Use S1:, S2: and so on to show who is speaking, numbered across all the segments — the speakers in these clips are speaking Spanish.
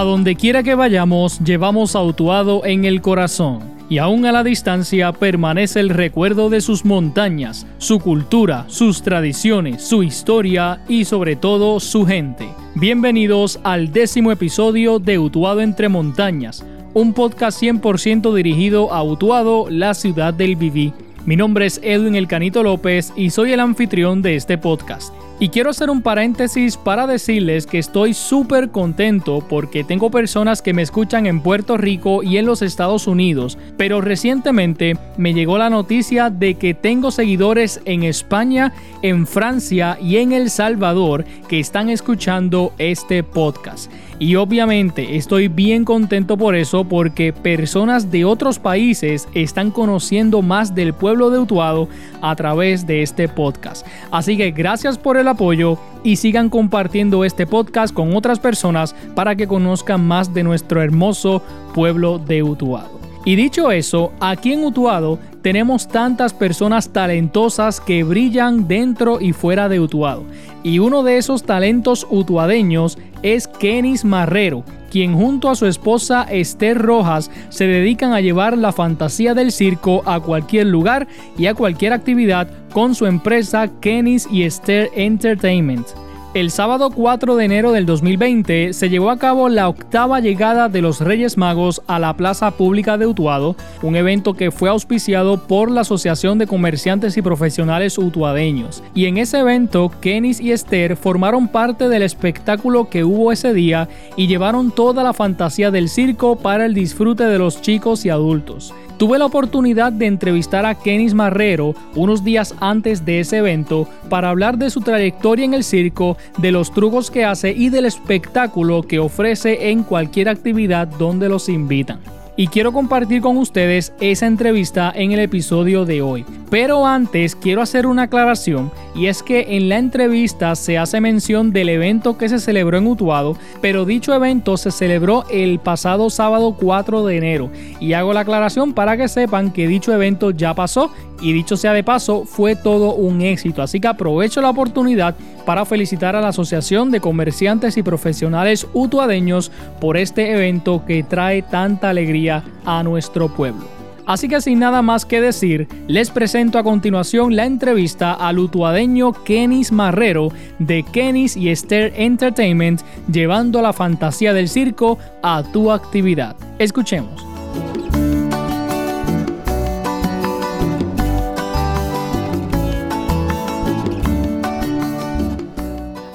S1: A donde quiera que vayamos, llevamos a Utuado en el corazón. Y aún a la distancia permanece el recuerdo de sus montañas, su cultura, sus tradiciones, su historia y sobre todo su gente. Bienvenidos al décimo episodio de Utuado entre montañas, un podcast 100% dirigido a Utuado, la ciudad del Viví. Mi nombre es Edwin El Canito López y soy el anfitrión de este podcast. Y quiero hacer un paréntesis para decirles que estoy súper contento porque tengo personas que me escuchan en Puerto Rico y en los Estados Unidos, pero recientemente me llegó la noticia de que tengo seguidores en España, en Francia y en El Salvador que están escuchando este podcast. Y obviamente estoy bien contento por eso porque personas de otros países están conociendo más del pueblo de Utuado a través de este podcast. Así que gracias por el apoyo y sigan compartiendo este podcast con otras personas para que conozcan más de nuestro hermoso pueblo de Utuado. Y dicho eso, aquí en Utuado tenemos tantas personas talentosas que brillan dentro y fuera de Utuado. Y uno de esos talentos utuadeños es Kenis Marrero, quien junto a su esposa Esther Rojas se dedican a llevar la fantasía del circo a cualquier lugar y a cualquier actividad con su empresa Kenis y Esther Entertainment. El sábado 4 de enero del 2020 se llevó a cabo la octava llegada de los Reyes Magos a la Plaza Pública de Utuado, un evento que fue auspiciado por la Asociación de Comerciantes y Profesionales Utuadeños. Y en ese evento, Kenis y Esther formaron parte del espectáculo que hubo ese día y llevaron toda la fantasía del circo para el disfrute de los chicos y adultos. Tuve la oportunidad de entrevistar a Kenis Marrero unos días antes de ese evento para hablar de su trayectoria en el circo, de los trucos que hace y del espectáculo que ofrece en cualquier actividad donde los invitan y quiero compartir con ustedes esa entrevista en el episodio de hoy. Pero antes quiero hacer una aclaración y es que en la entrevista se hace mención del evento que se celebró en Utuado, pero dicho evento se celebró el pasado sábado 4 de enero y hago la aclaración para que sepan que dicho evento ya pasó y dicho sea de paso fue todo un éxito, así que aprovecho la oportunidad para felicitar a la Asociación de Comerciantes y Profesionales Utuadeños por este evento que trae tanta alegría a nuestro pueblo. Así que sin nada más que decir, les presento a continuación la entrevista al utuadeño Kenis Marrero de Kenis y Esther Entertainment, llevando la fantasía del circo a tu actividad. Escuchemos.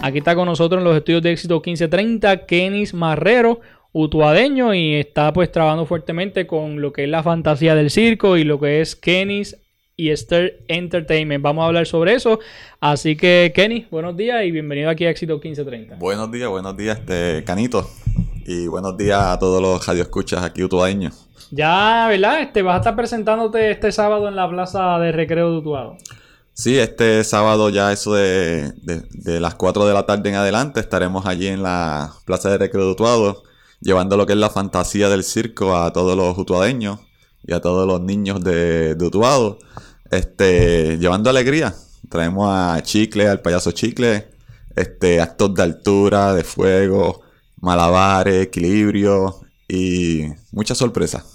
S1: Aquí está con nosotros en los estudios de éxito 1530 Kenis Marrero, utuadeño, y está pues trabajando fuertemente con lo que es la fantasía del circo y lo que es Kenis y Esther Entertainment. Vamos a hablar sobre eso. Así que, Kenny, buenos días y bienvenido aquí a Éxito 1530.
S2: Buenos días, buenos días, este Canito. Y buenos días a todos los radioescuchas aquí utuadeños.
S1: Ya, ¿verdad? Este, vas a estar presentándote este sábado en la Plaza de Recreo de Utuado.
S2: Sí, este sábado ya eso de, las 4 de la tarde en adelante estaremos allí en la Plaza de Recreo de Utuado llevando lo que es la fantasía del circo a todos los utuadeños y a todos los niños de, de Utuado, este, llevando alegría. Traemos a Chicle, al payaso Chicle, este, actos de altura, de fuego, malabares, equilibrio y muchas sorpresas.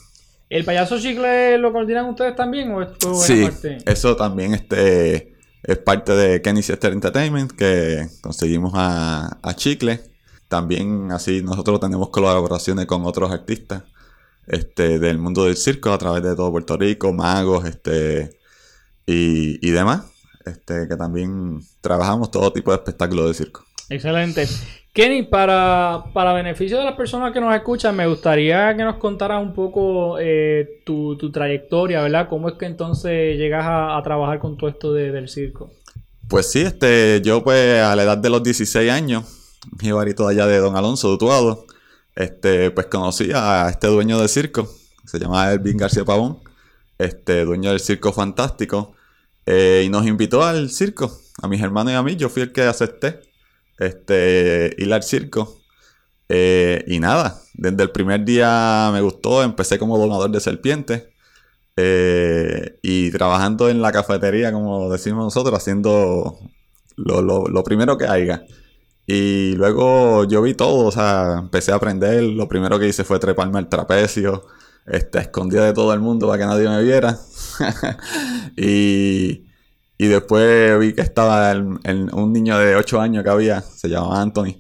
S1: ¿El payaso chicle lo coordinan ustedes también o esto
S2: sí, eso también este, es parte de Kenny Sister Entertainment que conseguimos a, a, Chicle. También así nosotros tenemos colaboraciones con otros artistas este, del mundo del circo a través de todo Puerto Rico, magos este, y, y demás. Este, que también trabajamos todo tipo de espectáculos de circo.
S1: Excelente. Kenny, para, para beneficio de las personas que nos escuchan, me gustaría que nos contaras un poco eh, tu, trayectoria, ¿verdad? ¿Cómo es que entonces llegas a, trabajar con todo esto del circo?
S2: Pues sí, este, yo pues a la edad de los 16 años, mi barito allá de Don Alonso de Utuado, este, pues conocí a este dueño del circo, se llama Elvin García Pavón, este, dueño del circo fantástico, eh, y nos invitó al circo, a mis hermanos y a mí, yo fui el que acepté este, ir al circo. Eh, y nada, desde el primer día me gustó, empecé como donador de serpientes. Eh, y trabajando en la cafetería, como decimos nosotros, haciendo lo, primero que haya. Y luego yo vi todo, o sea, empecé a aprender. Lo primero que hice fue treparme al trapecio, este, escondida de todo el mundo para que nadie me viera. y, y después vi que estaba un niño de 8 años que había, se llamaba Anthony,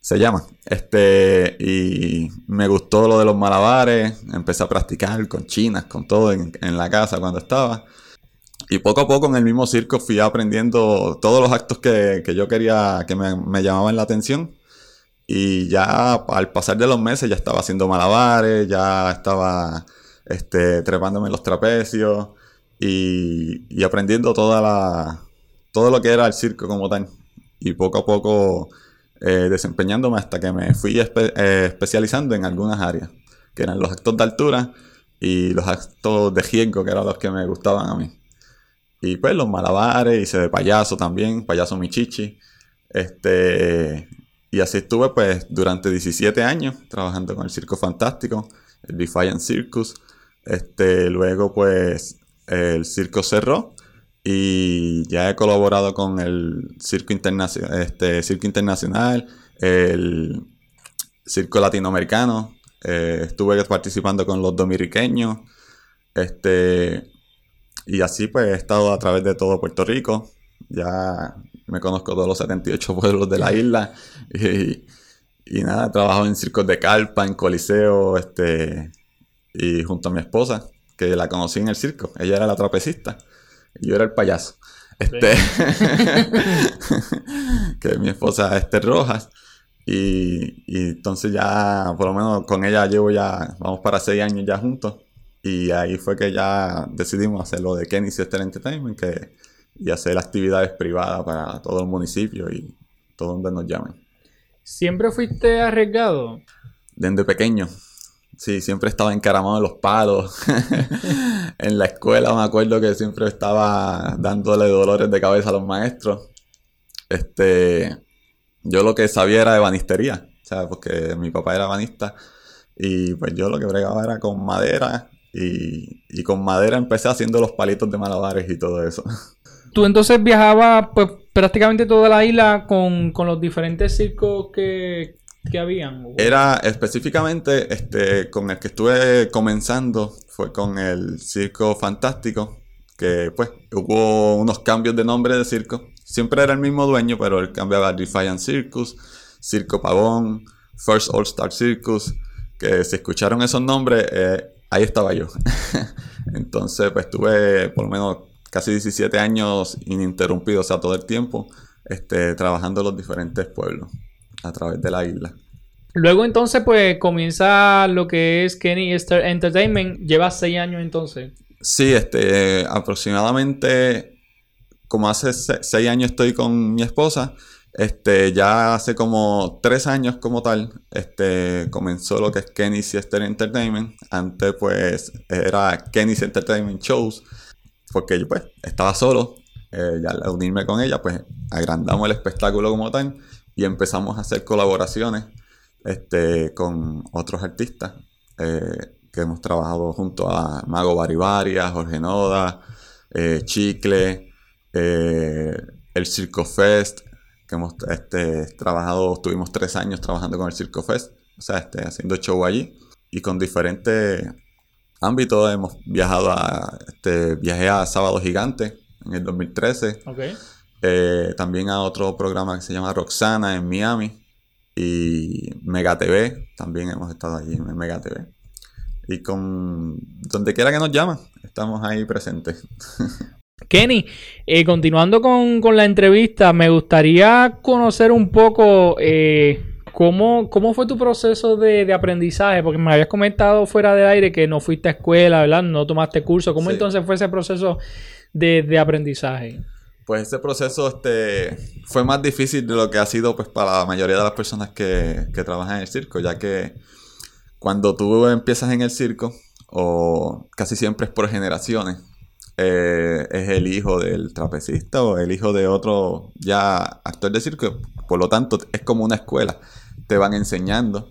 S2: se llama. Este, y me gustó lo de los malabares, empecé a practicar con chinas, con todo en, la casa cuando estaba. Y poco a poco en el mismo circo fui aprendiendo todos los actos que, yo quería, que me, llamaban la atención. Y ya al pasar de los meses ya estaba haciendo malabares, ya estaba este, trepándome en los trapecios y, aprendiendo toda la, todo lo que era el circo como tal. Y poco a poco eh, desempeñándome hasta que me fui eh, especializando en algunas áreas, que eran los actos de altura y los actos de riesgo, que eran los que me gustaban a mí. Y pues los malabares, hice de payaso también, payaso Michichi. Este, y así estuve pues durante 17 años trabajando con el Circo Fantástico, el Defiant Circus. Este, luego pues el circo cerró y ya he colaborado con el Circo, Internacional, este, circo Internacional, el Circo Latinoamericano. Eh, estuve participando con los dominiqueños. Este, y así pues he estado a través de todo Puerto Rico. Ya me conozco todos los 78 pueblos de la isla. Y, y nada, he trabajado en circos de carpa, en coliseo, este, y junto a mi esposa, que la conocí en el circo. Ella era la trapecista y yo era el payaso. Este, que mi esposa Esther Rojas. Y, y, entonces ya, por lo menos con ella llevo ya, vamos para seis años ya juntos. Y ahí fue que ya decidimos hacer lo de Kenny Sister Entertainment que, y hacer actividades privadas para todo el municipio y todo donde nos llamen.
S1: ¿Siempre fuiste arriesgado?
S2: Desde pequeño. Sí, siempre estaba encaramado en los palos. en la escuela me acuerdo que siempre estaba dándole dolores de cabeza a los maestros. Este, yo lo que sabía era de banistería, o porque mi papá era banista y pues yo lo que bregaba era con madera y, con madera empecé haciendo los palitos de malabares y todo eso.
S1: Tú entonces viajabas pues prácticamente toda la isla con, los diferentes circos que, que habían.
S2: Era específicamente este con el que estuve comenzando fue con el Circo Fantástico, que pues hubo unos cambios de nombre de circo. Siempre era el mismo dueño, pero él cambiaba a Defiant Circus, Circo Pavón, First All Star Circus, que se escucharon esos nombres, eh, ahí estaba yo. Entonces, pues tuve por lo menos casi 17 años ininterrumpidos, o sea, todo el tiempo, este, trabajando en los diferentes pueblos a través de la isla.
S1: Luego entonces, pues comienza lo que es Kenny Entertainment. Lleva seis años entonces.
S2: Sí, este, aproximadamente, como hace seis años estoy con mi esposa, este, ya hace como tres años como tal, este, comenzó lo que es Kenny Sister Entertainment. Antes pues era Kenny's Entertainment Shows, porque yo pues estaba solo. Eh, ya al unirme con ella, pues agrandamos el espectáculo como tal y empezamos a hacer colaboraciones este, con otros artistas eh, que hemos trabajado junto a Mago Baribaria, Jorge Noda, eh, Chicle, el Circo Fest, que hemos este, trabajado, estuvimos tres años trabajando con el Circo Fest, o sea, este, haciendo show allí y con diferentes ámbitos. Hemos viajado a, este, viajé a Sábado Gigante en el 2013. Eh, también a otro programa que se llama Roxana en Miami y Mega TV, también hemos estado allí en Mega TV. Y con donde quiera que nos llaman, estamos ahí presentes.
S1: Kenny, eh, continuando con, la entrevista, me gustaría conocer un poco eh, cómo, cómo, fue tu proceso de, aprendizaje, porque me habías comentado fuera del aire que no fuiste a escuela, ¿verdad? No tomaste curso. ¿Cómo entonces fue ese proceso de, aprendizaje?
S2: Pues ese proceso este, fue más difícil de lo que ha sido pues, para la mayoría de las personas que, que trabajan en el circo, ya que cuando tú empiezas en el circo, o casi siempre es por generaciones, eh, es el hijo del trapecista o el hijo de otro ya actor de circo. Por lo tanto, es como una escuela. Te van enseñando.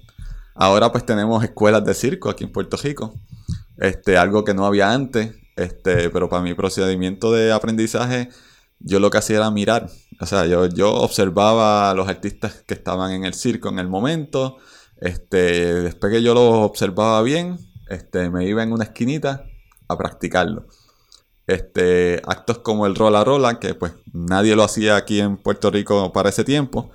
S2: Ahora pues tenemos escuelas de circo aquí en Puerto Rico. Este, algo que no había antes. Este, pero para mi procedimiento de aprendizaje, yo lo que hacía era mirar. O sea, yo, yo observaba a los artistas que estaban en el circo en el momento. Este, después que yo los observaba bien, este, me iba en una esquinita a practicarlo. Este, actos como el rola rola, que pues nadie lo hacía aquí en Puerto Rico para ese tiempo,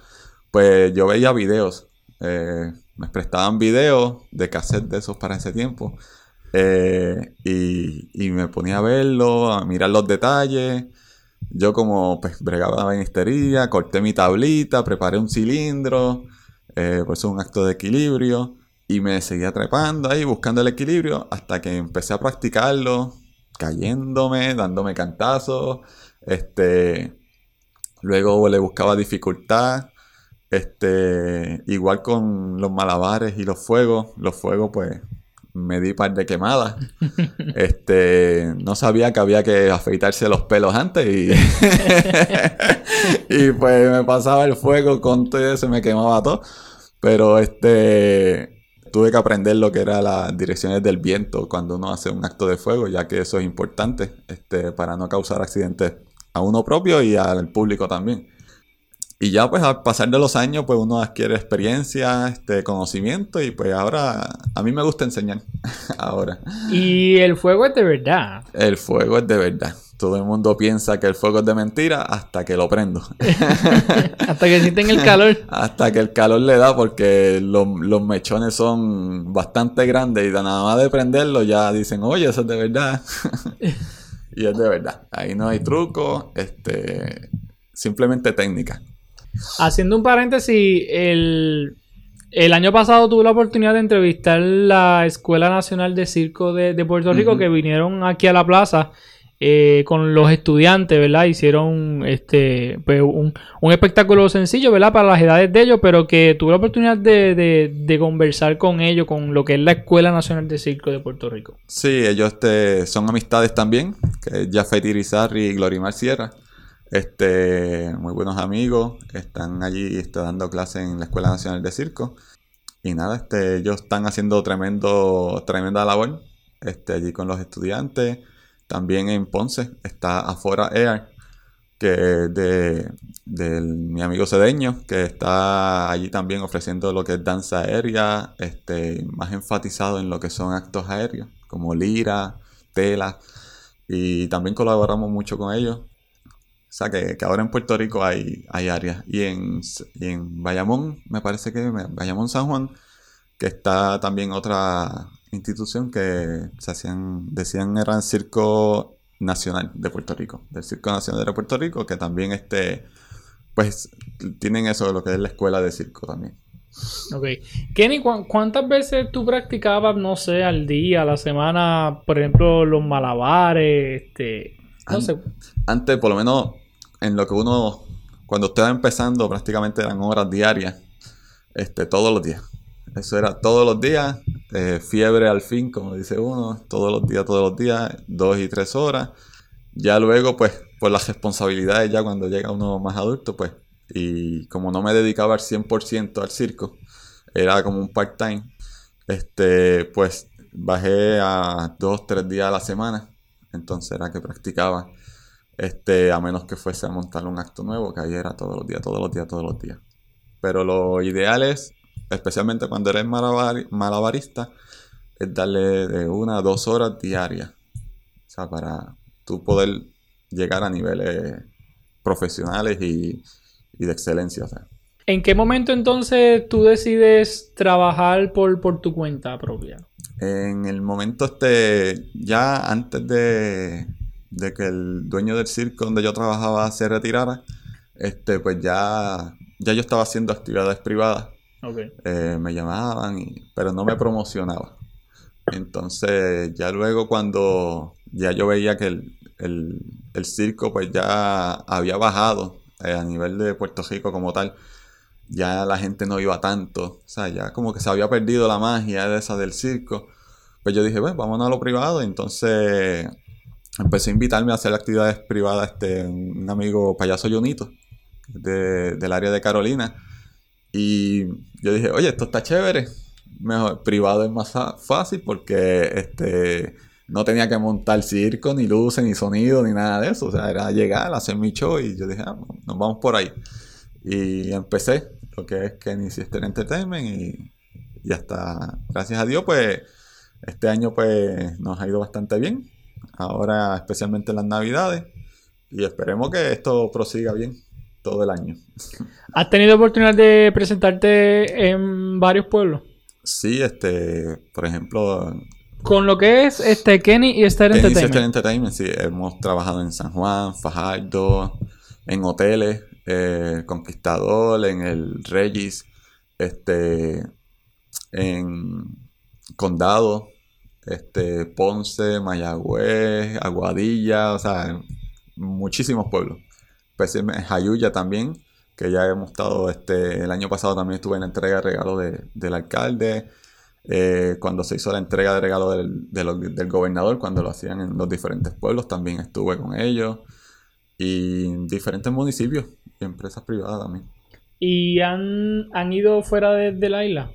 S2: pues yo veía videos. Eh, me prestaban videos de cassette de esos para ese tiempo. Eh, y, me ponía a verlo, a mirar los detalles. Yo como pues bregaba la banistería, corté mi tablita, preparé un cilindro, eh, por eso es un acto de equilibrio. Y me seguía trepando ahí, buscando el equilibrio, hasta que empecé a practicarlo, cayéndome, dándome cantazos. Este, luego le buscaba dificultad. Este, igual con los malabares y los fuegos. Los fuegos, pues, me di par de quemadas. Este, no sabía que había que afeitarse los pelos antes y, y pues me pasaba el fuego con todo y se me quemaba todo. Pero este, tuve que aprender lo que eran las direcciones del viento cuando uno hace un acto de fuego, ya que eso es importante este, para no causar accidentes a uno propio y al público también. Y ya pues al pasar de los años pues uno adquiere experiencia, este conocimiento y pues ahora a mí me gusta enseñar ahora.
S1: Y el fuego es de verdad.
S2: El fuego es de verdad. Todo el mundo piensa que el fuego es de mentira hasta que lo prendo.
S1: hasta que sienten el calor.
S2: hasta que el calor le da porque los, mechones son bastante grandes y nada más de prenderlo ya dicen, oye, eso es de verdad. y es de verdad. Ahí no hay truco, este, simplemente técnica.
S1: Haciendo un paréntesis, el, año pasado tuve la oportunidad de entrevistar la Escuela Nacional de Circo de, Puerto Rico que vinieron aquí a la plaza eh, con los estudiantes, ¿verdad? Hicieron este pues, un, espectáculo sencillo, ¿verdad? Para las edades de ellos, pero que tuve la oportunidad de, conversar con ellos, con lo que es la Escuela Nacional de Circo de Puerto Rico.
S2: Sí, ellos este, son amistades también, que es Jafet Irizarry y Glorimar Sierra. Este, muy buenos amigos, están allí este, dando clases en la Escuela Nacional de Circo. Y nada, este, ellos están haciendo tremendo, tremenda labor este, allí con los estudiantes. También en Ponce está Afora Air, que es de, mi amigo Cedeño, que está allí también ofreciendo lo que es danza aérea, este, más enfatizado en lo que son actos aéreos, como lira, tela. Y también colaboramos mucho con ellos. O sea, que, ahora en Puerto Rico hay, hay áreas. Y en, en Bayamón, me parece que Bayamón San Juan, que está también otra institución que se hacían, decían era el Circo Nacional de Puerto Rico, del Circo Nacional de Puerto Rico, que también este, pues tienen eso de lo que es la escuela de circo también.
S1: Ok. Kenny, ¿cuántas veces tú practicabas, no sé, al día, a la semana, por ejemplo, los malabares? Este, no sé.
S2: Antes, por lo menos, en lo que uno, cuando estaba empezando, prácticamente eran horas diarias, este, todos los días. Eso era todos los días, eh, fiebre al fin, como dice uno, todos los días, todos los días, dos y tres horas. Ya luego, pues, por las responsabilidades, ya cuando llega uno más adulto, pues, y como no me dedicaba al 100% al circo, era como un part-time, este, pues, bajé a dos, tres días a la semana. Entonces era que practicaba este, a menos que fuese a montar un acto nuevo, que ahí era todos los días, todos los días, todos los días. Pero lo ideal es, especialmente cuando eres malabarista, es darle de una a dos horas diarias. O sea, para tú poder llegar a niveles profesionales y, de excelencia.
S1: ¿En qué momento entonces tú decides trabajar por, por tu cuenta propia?
S2: En el momento este, ya antes de, de que el dueño del circo donde yo trabajaba se retirara, este, pues ya, ya yo estaba haciendo actividades privadas. Eh, me llamaban, pero no me promocionaba. Entonces, ya luego cuando ya yo veía que el, circo pues ya había bajado eh, a nivel de Puerto Rico como tal, ya la gente no iba tanto, o sea, ya como que se había perdido la magia de esa del circo. Pues yo dije, bueno, vámonos a lo privado. Entonces empecé a invitarme a hacer actividades privadas este, un amigo payaso Junito del área de Carolina. Y yo dije, oye, esto está chévere. Mejor, privado es más fácil porque este, no tenía que montar circo, ni luces, ni sonido, ni nada de eso. O sea, era llegar, hacer mi show y yo dije, ah, nos vamos por ahí. Y empecé lo que es Kenny Sister Entertainment y, y hasta, gracias a Dios, pues este año pues nos ha ido bastante bien. Ahora especialmente en las navidades. Y esperemos que esto prosiga bien todo el año.
S1: ¿Has tenido oportunidad de presentarte en varios pueblos?
S2: Sí, este, por ejemplo...
S1: Con lo que es este Kenny y Star Entertainment.
S2: Entertainment, sí. Hemos trabajado en San Juan, Fajardo, en hoteles, eh, Conquistador, en el Regis, este, en Condado, este, Ponce, Mayagüez, Aguadilla, o sea, muchísimos pueblos. Especialmente Jayuya también, que ya hemos estado, este, el año pasado también estuve en la entrega de regalo del alcalde, eh, cuando se hizo la entrega de regalo del, del, gobernador, cuando lo hacían en los diferentes pueblos, también estuve con ellos, y diferentes municipios y empresas privadas también.
S1: ¿Y han, han ido fuera de la isla?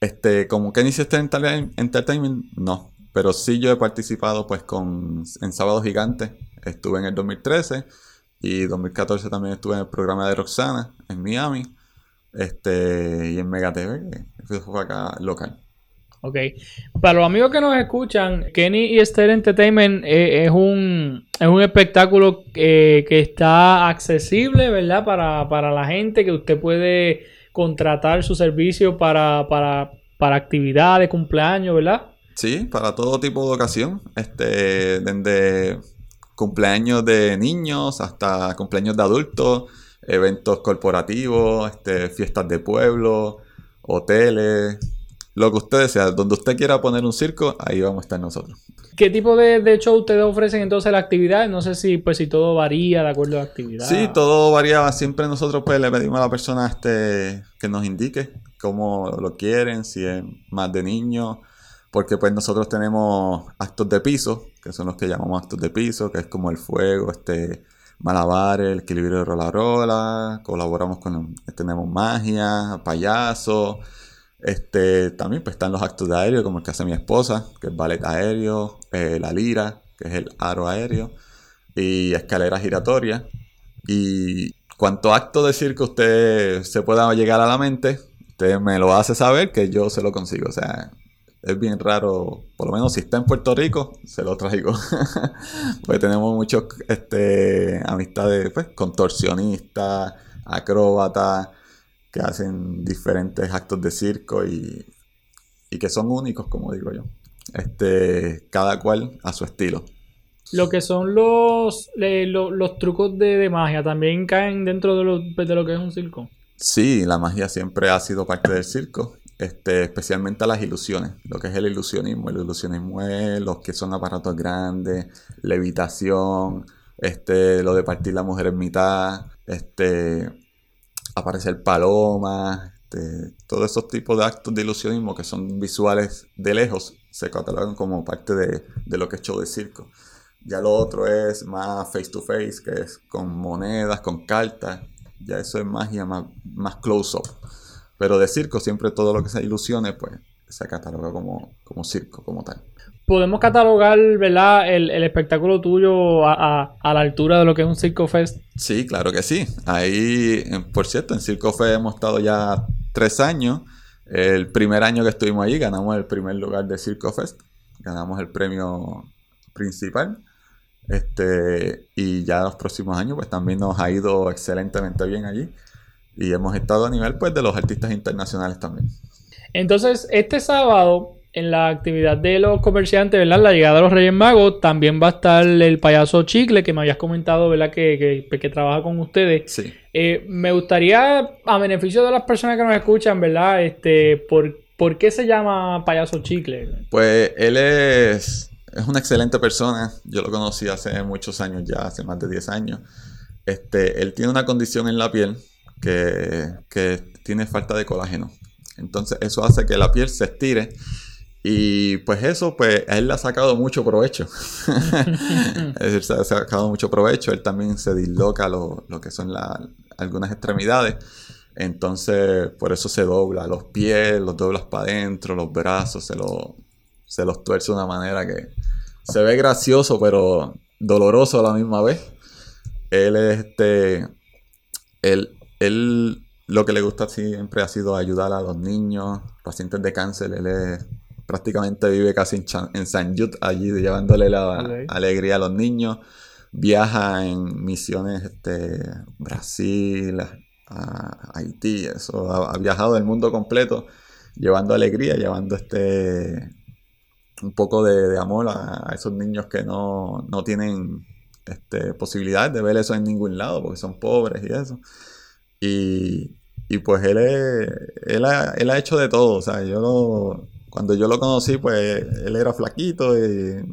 S2: Este, como que este Entertainment, no. Pero sí yo he participado pues con en Sábado Gigante. Estuve en el 2013 y 2014 también estuve en el programa de Roxana en Miami. Este, y en Mega TV, que fue acá local.
S1: Ok. Para los amigos que nos escuchan, Kenny y Esther Entertainment eh, es, un, es un espectáculo eh, que está accesible, ¿verdad? Para, para la gente, que usted puede contratar su servicio para, para, para actividades, cumpleaños, ¿verdad?
S2: Sí, para todo tipo de ocasión. Este, desde cumpleaños de niños hasta cumpleaños de adultos, eventos corporativos, este, fiestas de pueblo, hoteles, lo que usted desea. Donde usted quiera poner un circo, ahí vamos a estar nosotros.
S1: ¿Qué tipo de, de, show ustedes ofrecen entonces la actividad? No sé si pues si todo varía de acuerdo a la actividad.
S2: Sí, todo varía. Siempre nosotros pues le pedimos a la persona este que nos indique cómo lo quieren, si es más de niños, porque pues nosotros tenemos actos de piso, que son los que llamamos actos de piso, que es como el fuego, este malabares, el equilibrio de rola rola, colaboramos con tenemos magia, payasos este, también pues, están los actos de aéreo, como el que hace mi esposa, que es ballet aéreo, eh, la lira, que es el aro aéreo, y escalera giratoria. Y cuanto acto de circo usted se pueda llegar a la mente, usted me lo hace saber que yo se lo consigo. O sea, es bien raro, por lo menos si está en Puerto Rico, se lo traigo. pues tenemos muchos este, amistades, pues, contorsionistas, acróbatas que hacen diferentes actos de circo y, que son únicos, como digo yo. Este, cada cual a su estilo.
S1: Lo que son los, los, trucos de, magia también caen dentro de lo, de lo que es un circo.
S2: Sí, la magia siempre ha sido parte del circo, este, especialmente las ilusiones, lo que es el ilusionismo. El ilusionismo es los que son aparatos grandes, levitación, este, lo de partir la mujer en mitad, este, aparecer palomas, este, todos esos tipos de actos de ilusionismo que son visuales de lejos se catalogan como parte de, lo que es show de circo. Ya lo otro es más face to face, que es con monedas, con cartas. Ya eso es magia más, más close up. Pero de circo siempre todo lo que sea ilusiones, pues se cataloga como circo, como tal
S1: podemos catalogar, ¿verdad? El, espectáculo tuyo a, la altura de lo que es un Circo Fest.
S2: Sí, claro que sí. Ahí, por cierto, en Circo Fest hemos estado ya tres años. El primer año que estuvimos ahí ganamos el primer lugar de Circo Fest. Ganamos el premio principal. Este, y ya los próximos años, pues también nos ha ido excelentemente bien allí. Y hemos estado a nivel, pues, de los artistas internacionales también.
S1: Entonces, este sábado en la actividad de los comerciantes, ¿verdad? La llegada de los Reyes Magos, también va a estar el payaso Chicle, que me habías comentado, ¿verdad? Que, que, trabaja con ustedes.
S2: Sí.
S1: Eh, me gustaría, a beneficio de las personas que nos escuchan, ¿verdad? Este, ¿por, ¿por qué se llama payaso Chicle?
S2: Pues él es, es una excelente persona. Yo lo conocí hace muchos años ya, hace más de 10 años. Este, él tiene una condición en la piel que, que tiene falta de colágeno. Entonces eso hace que la piel se estire y pues eso, pues él le ha sacado mucho provecho. es decir, se ha sacado mucho provecho. Él también se disloca lo, que son algunas extremidades. Entonces, por eso se dobla los pies, los doblas para adentro, los brazos, se, se los tuerce de una manera que se ve gracioso, pero doloroso a la misma vez. Él este. Él, él lo que le gusta siempre ha sido ayudar a los niños, pacientes de cáncer. Él es, prácticamente vive casi en, en San Jude, allí llevándole la alegría a los niños. Viaja en misiones este, Brasil, a Haití, eso. Ha, viajado el mundo completo llevando alegría, llevando este un poco de, amor a, esos niños que no, no tienen este, posibilidad de ver eso en ningún lado porque son pobres y eso. Y, y pues él, él, ha, él, ha, hecho de todo. O sea, yo cuando yo lo conocí, pues él era flaquito y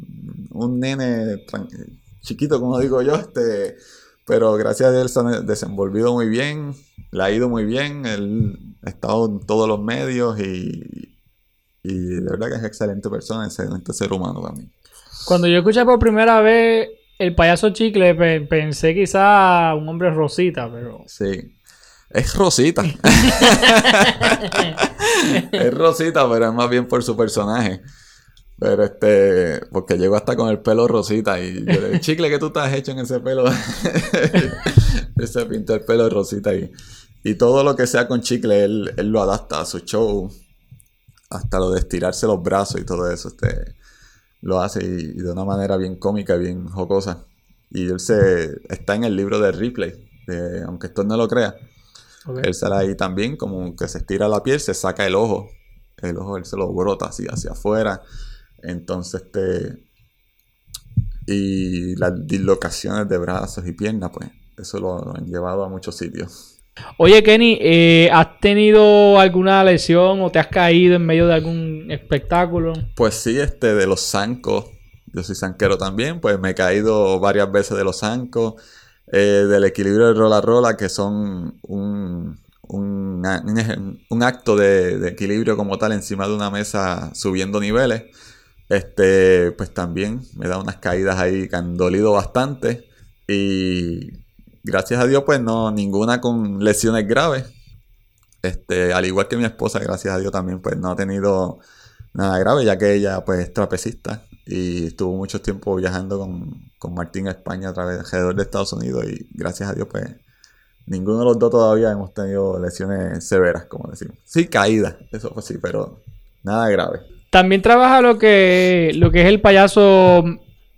S2: un nene chiquito, como digo yo, este, pero gracias a él se ha desenvolvido muy bien, le ha ido muy bien, él ha estado en todos los medios y, y de verdad que es excelente persona, excelente ser humano también.
S1: Cuando yo escuché por primera vez el payaso chicle, pensé quizá un hombre rosita, pero...
S2: Sí. Es Rosita. es Rosita, pero es más bien por su personaje. Pero este, porque llegó hasta con el pelo rosita y yo le chicle que tú estás hecho en ese pelo. se pintó el pelo rosita y, y todo lo que sea con chicle, él, él, lo adapta a su show. Hasta lo de estirarse los brazos y todo eso, este, lo hace y, de una manera bien cómica, bien jocosa. Y él se, está en el libro de Ripley, aunque esto no lo crea. Él sale ahí también, como que se estira la piel, se saca el ojo. El ojo él se lo brota así hacia afuera. Entonces, este. Y las dislocaciones de brazos y piernas, pues, eso lo han llevado a muchos sitios.
S1: Oye, Kenny, eh, ¿has tenido alguna lesión o te has caído en medio de algún espectáculo?
S2: Pues sí, este, de los zancos. Yo soy zanquero también, pues me he caído varias veces de los zancos. Eh, del equilibrio de rola rola, que son un, un, acto de, equilibrio como tal encima de una mesa subiendo niveles. Este, pues también me da unas caídas ahí que han dolido bastante. Y gracias a Dios, pues no, ninguna con lesiones graves. Este, al igual que mi esposa, gracias a Dios también, pues no ha tenido nada grave, ya que ella pues es trapecista y estuvo mucho tiempo viajando con, Martín a España a través alrededor de Estados Unidos y gracias a Dios pues ninguno de los dos todavía hemos tenido lesiones severas, como decimos. Sí, caídas, eso fue sí, pero nada grave.
S1: También trabaja lo que, lo que es el payaso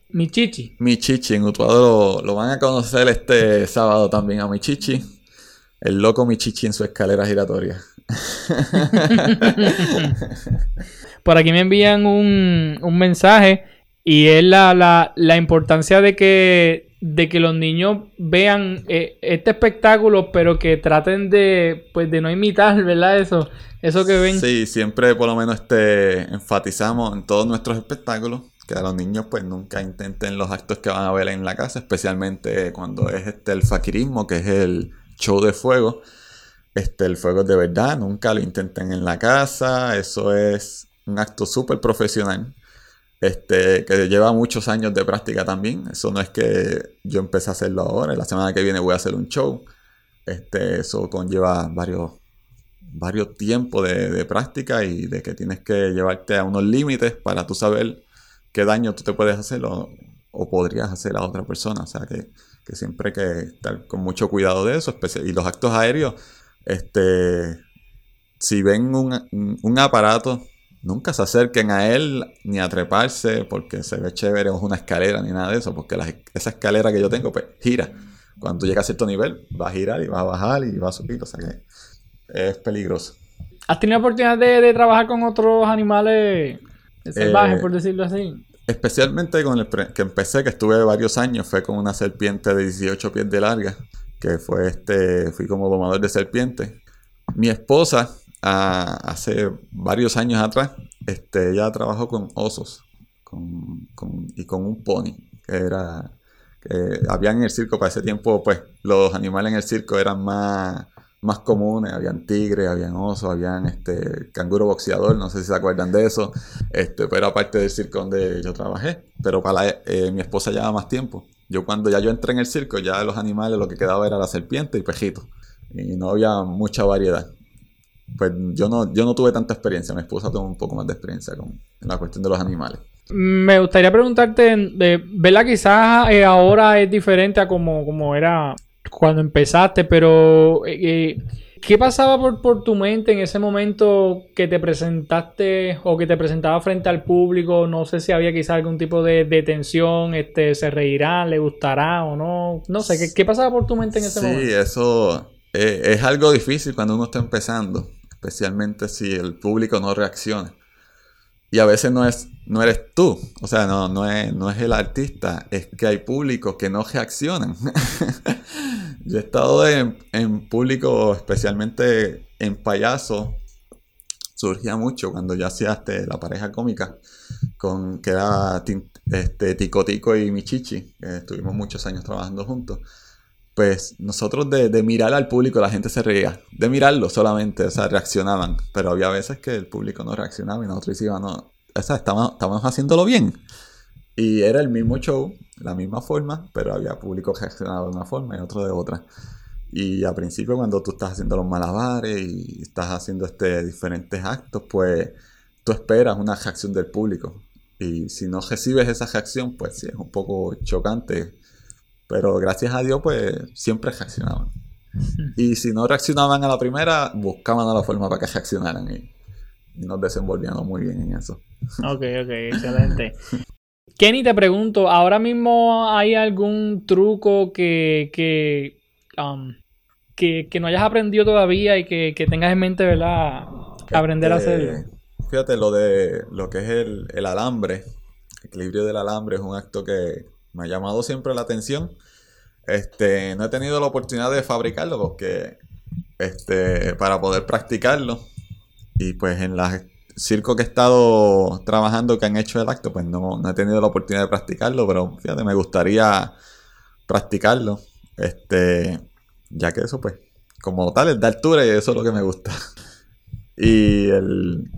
S1: Michichi.
S2: Michichi, en Utuado lo, lo van a conocer este sábado también a Michichi. El loco Michichi en su escalera giratoria.
S1: Por aquí me envían un, mensaje y es la, importancia de que, de que los niños vean eh, este espectáculo, pero que traten de, pues, de no imitar, ¿verdad? Eso, eso que ven.
S2: Sí, siempre por lo menos este, enfatizamos en todos nuestros espectáculos que a los niños pues nunca intenten los actos que van a ver en la casa, especialmente cuando es este el faquirismo, que es el show de fuego este, el fuego es de verdad, nunca lo intenten en la casa, eso es un acto súper profesional, este, que lleva muchos años de práctica también, eso no es que yo empecé a hacerlo ahora, la semana que viene voy a hacer un show, este, eso conlleva varios, varios tiempos de, práctica y de que tienes que llevarte a unos límites para tú saber qué daño tú te puedes hacer o, podrías hacer a otra persona, o sea que, que siempre hay que estar con mucho cuidado de eso, y los actos aéreos este, si ven un, aparato, nunca se acerquen a él ni a treparse porque se ve chévere, o es una escalera ni nada de eso, porque esa escalera que yo tengo, pues gira. Cuando llega a cierto nivel, va a girar y va a bajar y va a subir, o sea que es peligroso.
S1: ¿Has tenido oportunidad de, trabajar con otros animales salvajes, eh, por decirlo así?
S2: Especialmente con el que empecé, que estuve varios años, fue con una serpiente de 18 pies de larga que fue este, fui como domador de serpientes. Mi esposa, hace varios años atrás, este, ella trabajó con osos y con un pony, que era, que habían en el circo para ese tiempo, pues los animales en el circo eran más, más comunes, habían tigres, habían osos, habían este canguro boxeador, no sé si se acuerdan de eso, este, pero aparte del circo donde yo trabajé, pero para eh, mi esposa llevaba más tiempo. Yo cuando ya yo entré en el circo, ya los animales lo que quedaba era la serpiente y pejito. Y no había mucha variedad. pues yo no, yo no tuve tanta experiencia. Mi esposa tuvo un poco más de experiencia con la cuestión de los animales.
S1: Me gustaría preguntarte, de, ¿verdad? Quizás eh, ahora es diferente a como, como era cuando empezaste, pero eh, eh, ¿qué pasaba por, por, tu mente en ese momento que te presentaste o que te presentaba frente al público? No sé si había quizás algún tipo de, de tensión, este, se reirán, le gustará o no. No sé, ¿qué, qué pasaba por tu mente en ese momento?
S2: Sí, eso es algo difícil cuando uno está empezando, especialmente si el público no reacciona. Y a veces no es no eres tú, o sea, no, no, es, no es el artista, es que hay públicos que no reaccionan. Yo he estado en, público, especialmente en payaso, surgía mucho cuando yo hacía este, la pareja cómica, con, que era este, Tico Tico y Michichi, que estuvimos muchos años trabajando juntos. Pues nosotros de, mirar al público la gente se reía, de mirarlo solamente, o sea, reaccionaban, pero había veces que el público no reaccionaba y nosotros íbamos, o sea, estábamos, haciéndolo bien. Y era el mismo show, la misma forma, pero había público reaccionado de una forma y otro de otra. Y al principio cuando tú estás haciendo los malabares y estás haciendo este diferentes actos, pues tú esperas una reacción del público. Y si no recibes esa reacción, pues sí, es un poco chocante. Pero gracias a Dios, pues siempre reaccionaban. Y si no reaccionaban a la primera, buscaban a la forma para que reaccionaran. Y y nos desenvolvíamos muy bien en eso.
S1: Ok, ok, excelente. Kenny, te pregunto, ¿ahora mismo hay algún truco que, que, um, que, no hayas aprendido todavía y que, tengas en mente, ¿verdad? Aprender a hacerlo.
S2: Este, fíjate, lo de lo que es el, el alambre, el equilibrio del alambre es un acto que me ha llamado siempre la atención. Este, no he tenido la oportunidad de fabricarlo porque este, para poder practicarlo y pues en los circos que he estado trabajando que han hecho el acto, pues no, he tenido la oportunidad de practicarlo, pero fíjate, me gustaría practicarlo. Este, ya que eso, pues, como tal, es de altura y eso es lo que me gusta. Y el.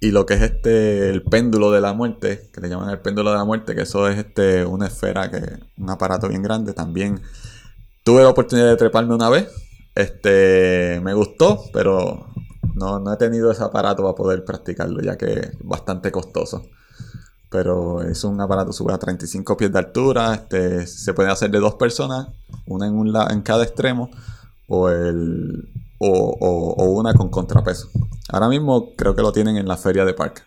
S2: Y lo que es este, el péndulo de la muerte, que le llaman el péndulo de la muerte, que eso es este, una esfera, que un aparato bien grande. También tuve la oportunidad de treparme una vez. Este, me gustó, pero no, no he tenido ese aparato para poder practicarlo, ya que es bastante costoso. Pero es un aparato sube a 35 pies de altura. Este, se puede hacer de dos personas, una en, un en cada extremo, o, el, o, una con contrapeso. Ahora mismo creo que lo tienen en la feria de parque.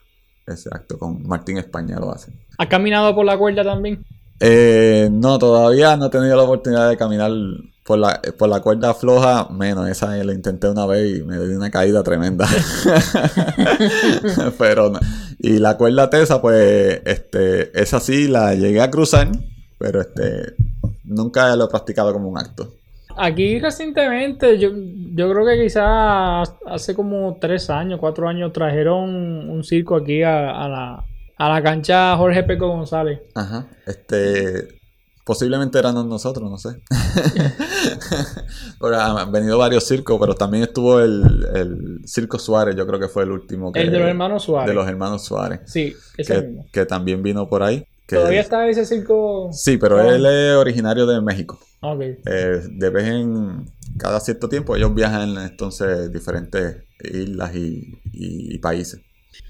S2: Exacto, con Martín España lo hace.
S1: ¿Has caminado por la cuerda también?
S2: Eh, no, todavía no he tenido la oportunidad de caminar por la, por la cuerda floja, menos. Esa la intenté una vez y me di una caída tremenda. pero no. Y la cuerda tesa, pues, este, esa sí la llegué a cruzar, pero este, nunca lo he practicado como un acto.
S1: Aquí recientemente, yo, yo creo que quizás hace como tres años, cuatro años, trajeron un circo aquí a, a la, a la cancha Jorge Peco González.
S2: Ajá. Este, Posiblemente éramos nosotros, no sé. Porque han venido varios circos, pero también estuvo el, Circo Suárez, yo creo que fue el último.
S1: Que, el de los hermanos Suárez.
S2: De los hermanos Suárez.
S1: Sí,
S2: ese que, mismo. Que también vino por ahí.
S1: ¿Todavía está ese circo?
S2: Sí, pero él es originario de México.
S1: Ok.
S2: Eh, de vez en cada cierto tiempo ellos viajan entonces diferentes islas y, y países.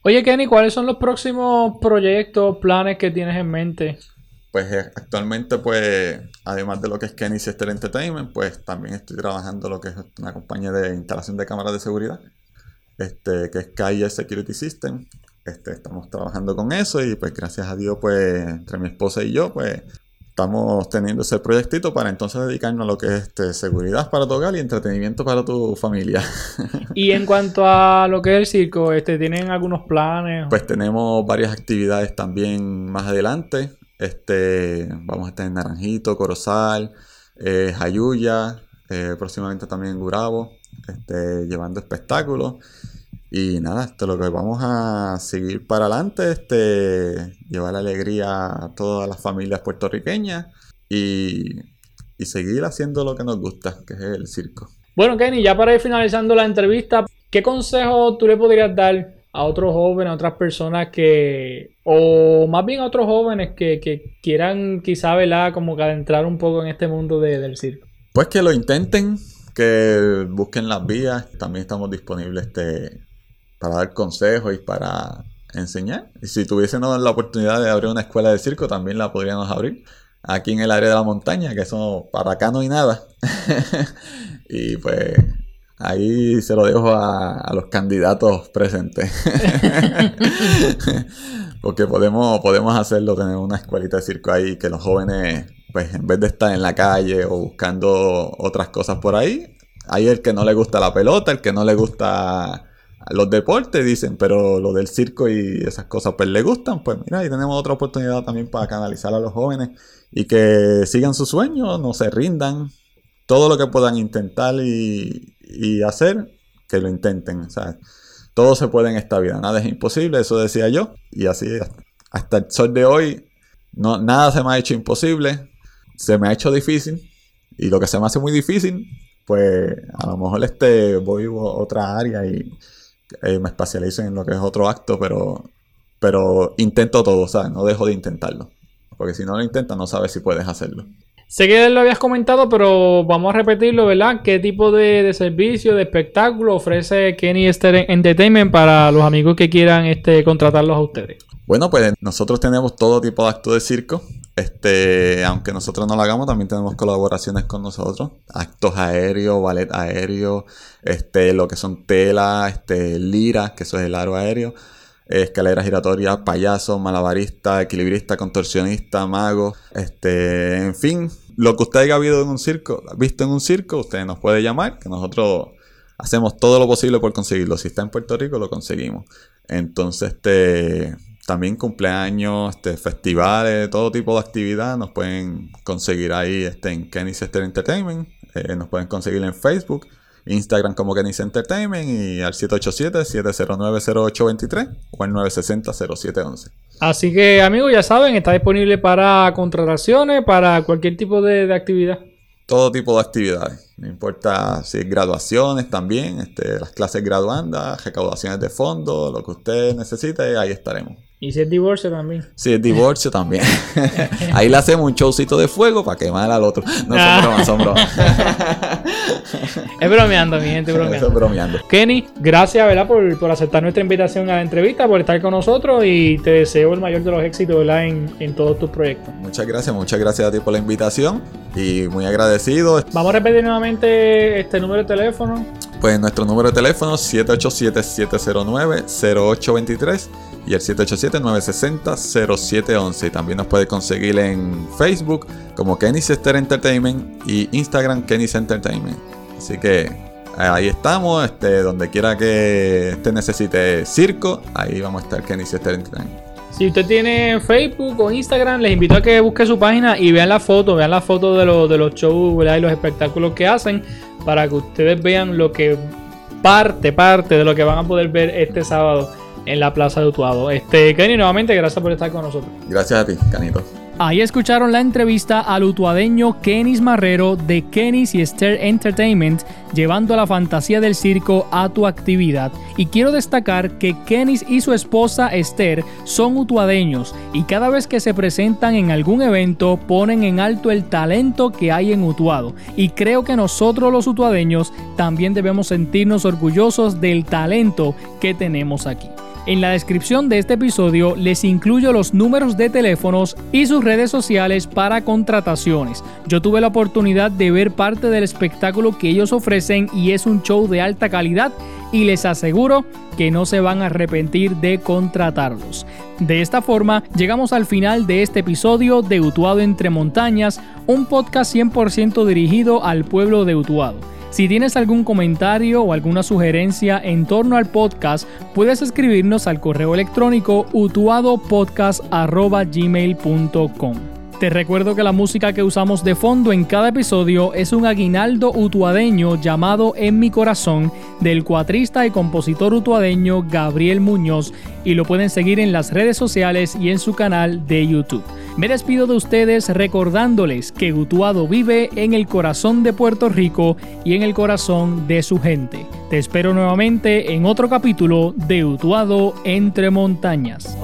S1: Oye, Kenny, ¿cuáles son los próximos proyectos, planes que tienes en mente?
S2: Pues eh, actualmente, pues, además de lo que es Kenny Sister Entertainment, pues también estoy trabajando lo que es una compañía de instalación de cámaras de seguridad, este, que es KIS Security System. Este, estamos trabajando con eso y pues gracias a Dios, pues, entre mi esposa y yo, pues, estamos teniendo ese proyectito para entonces dedicarnos a lo que es este, seguridad para tu hogar y entretenimiento para tu familia.
S1: y en cuanto a lo que es el circo, este, ¿tienen algunos planes?
S2: Pues tenemos varias actividades también más adelante. Este, vamos a estar en Naranjito, Corozal, eh, Jayuya, eh, próximamente también en Gurabo, este, llevando espectáculos. Y nada, esto es lo que vamos a seguir para adelante, este, llevar la alegría a todas las familias puertorriqueñas y, y seguir haciendo lo que nos gusta, que es el circo.
S1: Bueno, Kenny, ya para ir finalizando la entrevista, ¿qué consejo tú le podrías dar a otros jóvenes, a otras personas que, o más bien a otros jóvenes que, quieran quizá, ¿verdad? Como que adentrar un poco en este mundo del circo.
S2: Pues que lo intenten, que busquen las vías. También estamos disponibles este, para dar consejos y para enseñar. Y si tuviésemos la oportunidad de abrir una escuela de circo, también la podríamos abrir. Aquí en el área de la montaña, que eso para acá no hay nada. y pues ahí se lo dejo a, los candidatos presentes. Porque podemos, podemos hacerlo, tener una escuelita de circo ahí, que los jóvenes, pues en vez de estar en la calle o buscando otras cosas por ahí, hay el que no le gusta la pelota, el que no le gusta los deportes dicen, pero lo del circo y esas cosas pues le gustan, pues mira, ahí tenemos otra oportunidad también para canalizar a los jóvenes y que sigan sus sueños, no se rindan, todo lo que puedan intentar y, hacer, que lo intenten, sea, todo se puede en esta vida, nada es imposible, eso decía yo, y así hasta el sol de hoy, no, nada se me ha hecho imposible, se me ha hecho difícil, y lo que se me hace muy difícil, pues a lo mejor este voy a otra área y eh, me especializo en lo que es otro acto, pero, pero intento todo, sea, no dejo de intentarlo. Porque si no lo intentas, no sabes si puedes hacerlo.
S1: Sé que lo habías comentado, pero vamos a repetirlo, ¿verdad? ¿Qué tipo de, servicio, de espectáculo ofrece Kenny Entertainment para los amigos que quieran este, contratarlos a ustedes?
S2: Bueno, pues nosotros tenemos todo tipo de actos de circo. Este, aunque nosotros no lo hagamos, también tenemos colaboraciones con nosotros. Actos aéreos, ballet aéreo, este, lo que son telas, este, lira, que eso es el aro aéreo, escalera giratoria, payaso, malabarista, equilibrista, contorsionista, mago, este, en fin, lo que usted haya visto en un circo, visto en un circo, usted nos puede llamar, que nosotros hacemos todo lo posible por conseguirlo. Si está en Puerto Rico, lo conseguimos. Entonces, este también cumpleaños, este, festivales, todo tipo de actividad nos pueden conseguir ahí este, en Kenny Center Entertainment. Eh, nos pueden conseguir en Facebook, Instagram como Kenny Entertainment y al 787-709-0823 o al 960-0711.
S1: Así que amigos, ya saben, está disponible para contrataciones, para cualquier tipo de, actividad.
S2: Todo tipo de actividades. No importa si es graduaciones también, este, las clases graduandas, recaudaciones de fondos, lo que usted necesite, ahí estaremos.
S1: Y si es divorcio también.
S2: Si es divorcio también. Ahí le hacemos un showcito de fuego para quemar al otro. No son ah. bromas, son bromas.
S1: es bromeando, mi gente, bromeando.
S2: Es bromeando.
S1: Kenny, gracias, ¿verdad? Por, por, aceptar nuestra invitación a la entrevista, por estar con nosotros y te deseo el mayor de los éxitos, ¿verdad? En, en todos tus proyectos.
S2: Muchas gracias, muchas gracias a ti por la invitación y muy agradecido.
S1: Vamos a repetir nuevamente este número de teléfono.
S2: Pues nuestro número de teléfono 787-709-0823 y el 787-960-0711. También nos puede conseguir en Facebook como Kenny Center Entertainment y Instagram Kenny Entertainment. Así que eh, ahí estamos, este, donde quiera que usted necesite circo, ahí vamos a estar Kenny Center Entertainment.
S1: Si usted tiene Facebook o Instagram, les invito a que busque su página y vean la foto, vean la foto de, de los shows y los espectáculos que hacen para que ustedes vean lo que parte, parte de lo que van a poder ver este sábado en la Plaza de Utuado. Este, Kenny, nuevamente, gracias por estar con nosotros.
S2: Gracias a ti, Canito.
S1: Ahí escucharon la entrevista al utuadeño Kenis Marrero de Kenis y Esther Entertainment, llevando la fantasía del circo a tu actividad. Y quiero destacar que Kenis y su esposa Esther son utuadeños y cada vez que se presentan en algún evento ponen en alto el talento que hay en Utuado. Y creo que nosotros los utuadeños también debemos sentirnos orgullosos del talento que tenemos aquí. En la descripción de este episodio les incluyo los números de teléfonos y sus redes sociales para contrataciones. Yo tuve la oportunidad de ver parte del espectáculo que ellos ofrecen y es un show de alta calidad y les aseguro que no se van a arrepentir de contratarlos. De esta forma, llegamos al final de este episodio de Utuado entre montañas, un podcast 100% dirigido al pueblo de Utuado. Si tienes algún comentario o alguna sugerencia en torno al podcast, puedes escribirnos al correo electrónico utuadopodcast.gmail.com. Te recuerdo que la música que usamos de fondo en cada episodio es un aguinaldo utuadeño llamado En mi corazón del cuatrista y compositor utuadeño Gabriel Muñoz y lo pueden seguir en las redes sociales y en su canal de YouTube. Me despido de ustedes recordándoles que Utuado vive en el corazón de Puerto Rico y en el corazón de su gente. Te espero nuevamente en otro capítulo de Utuado entre montañas.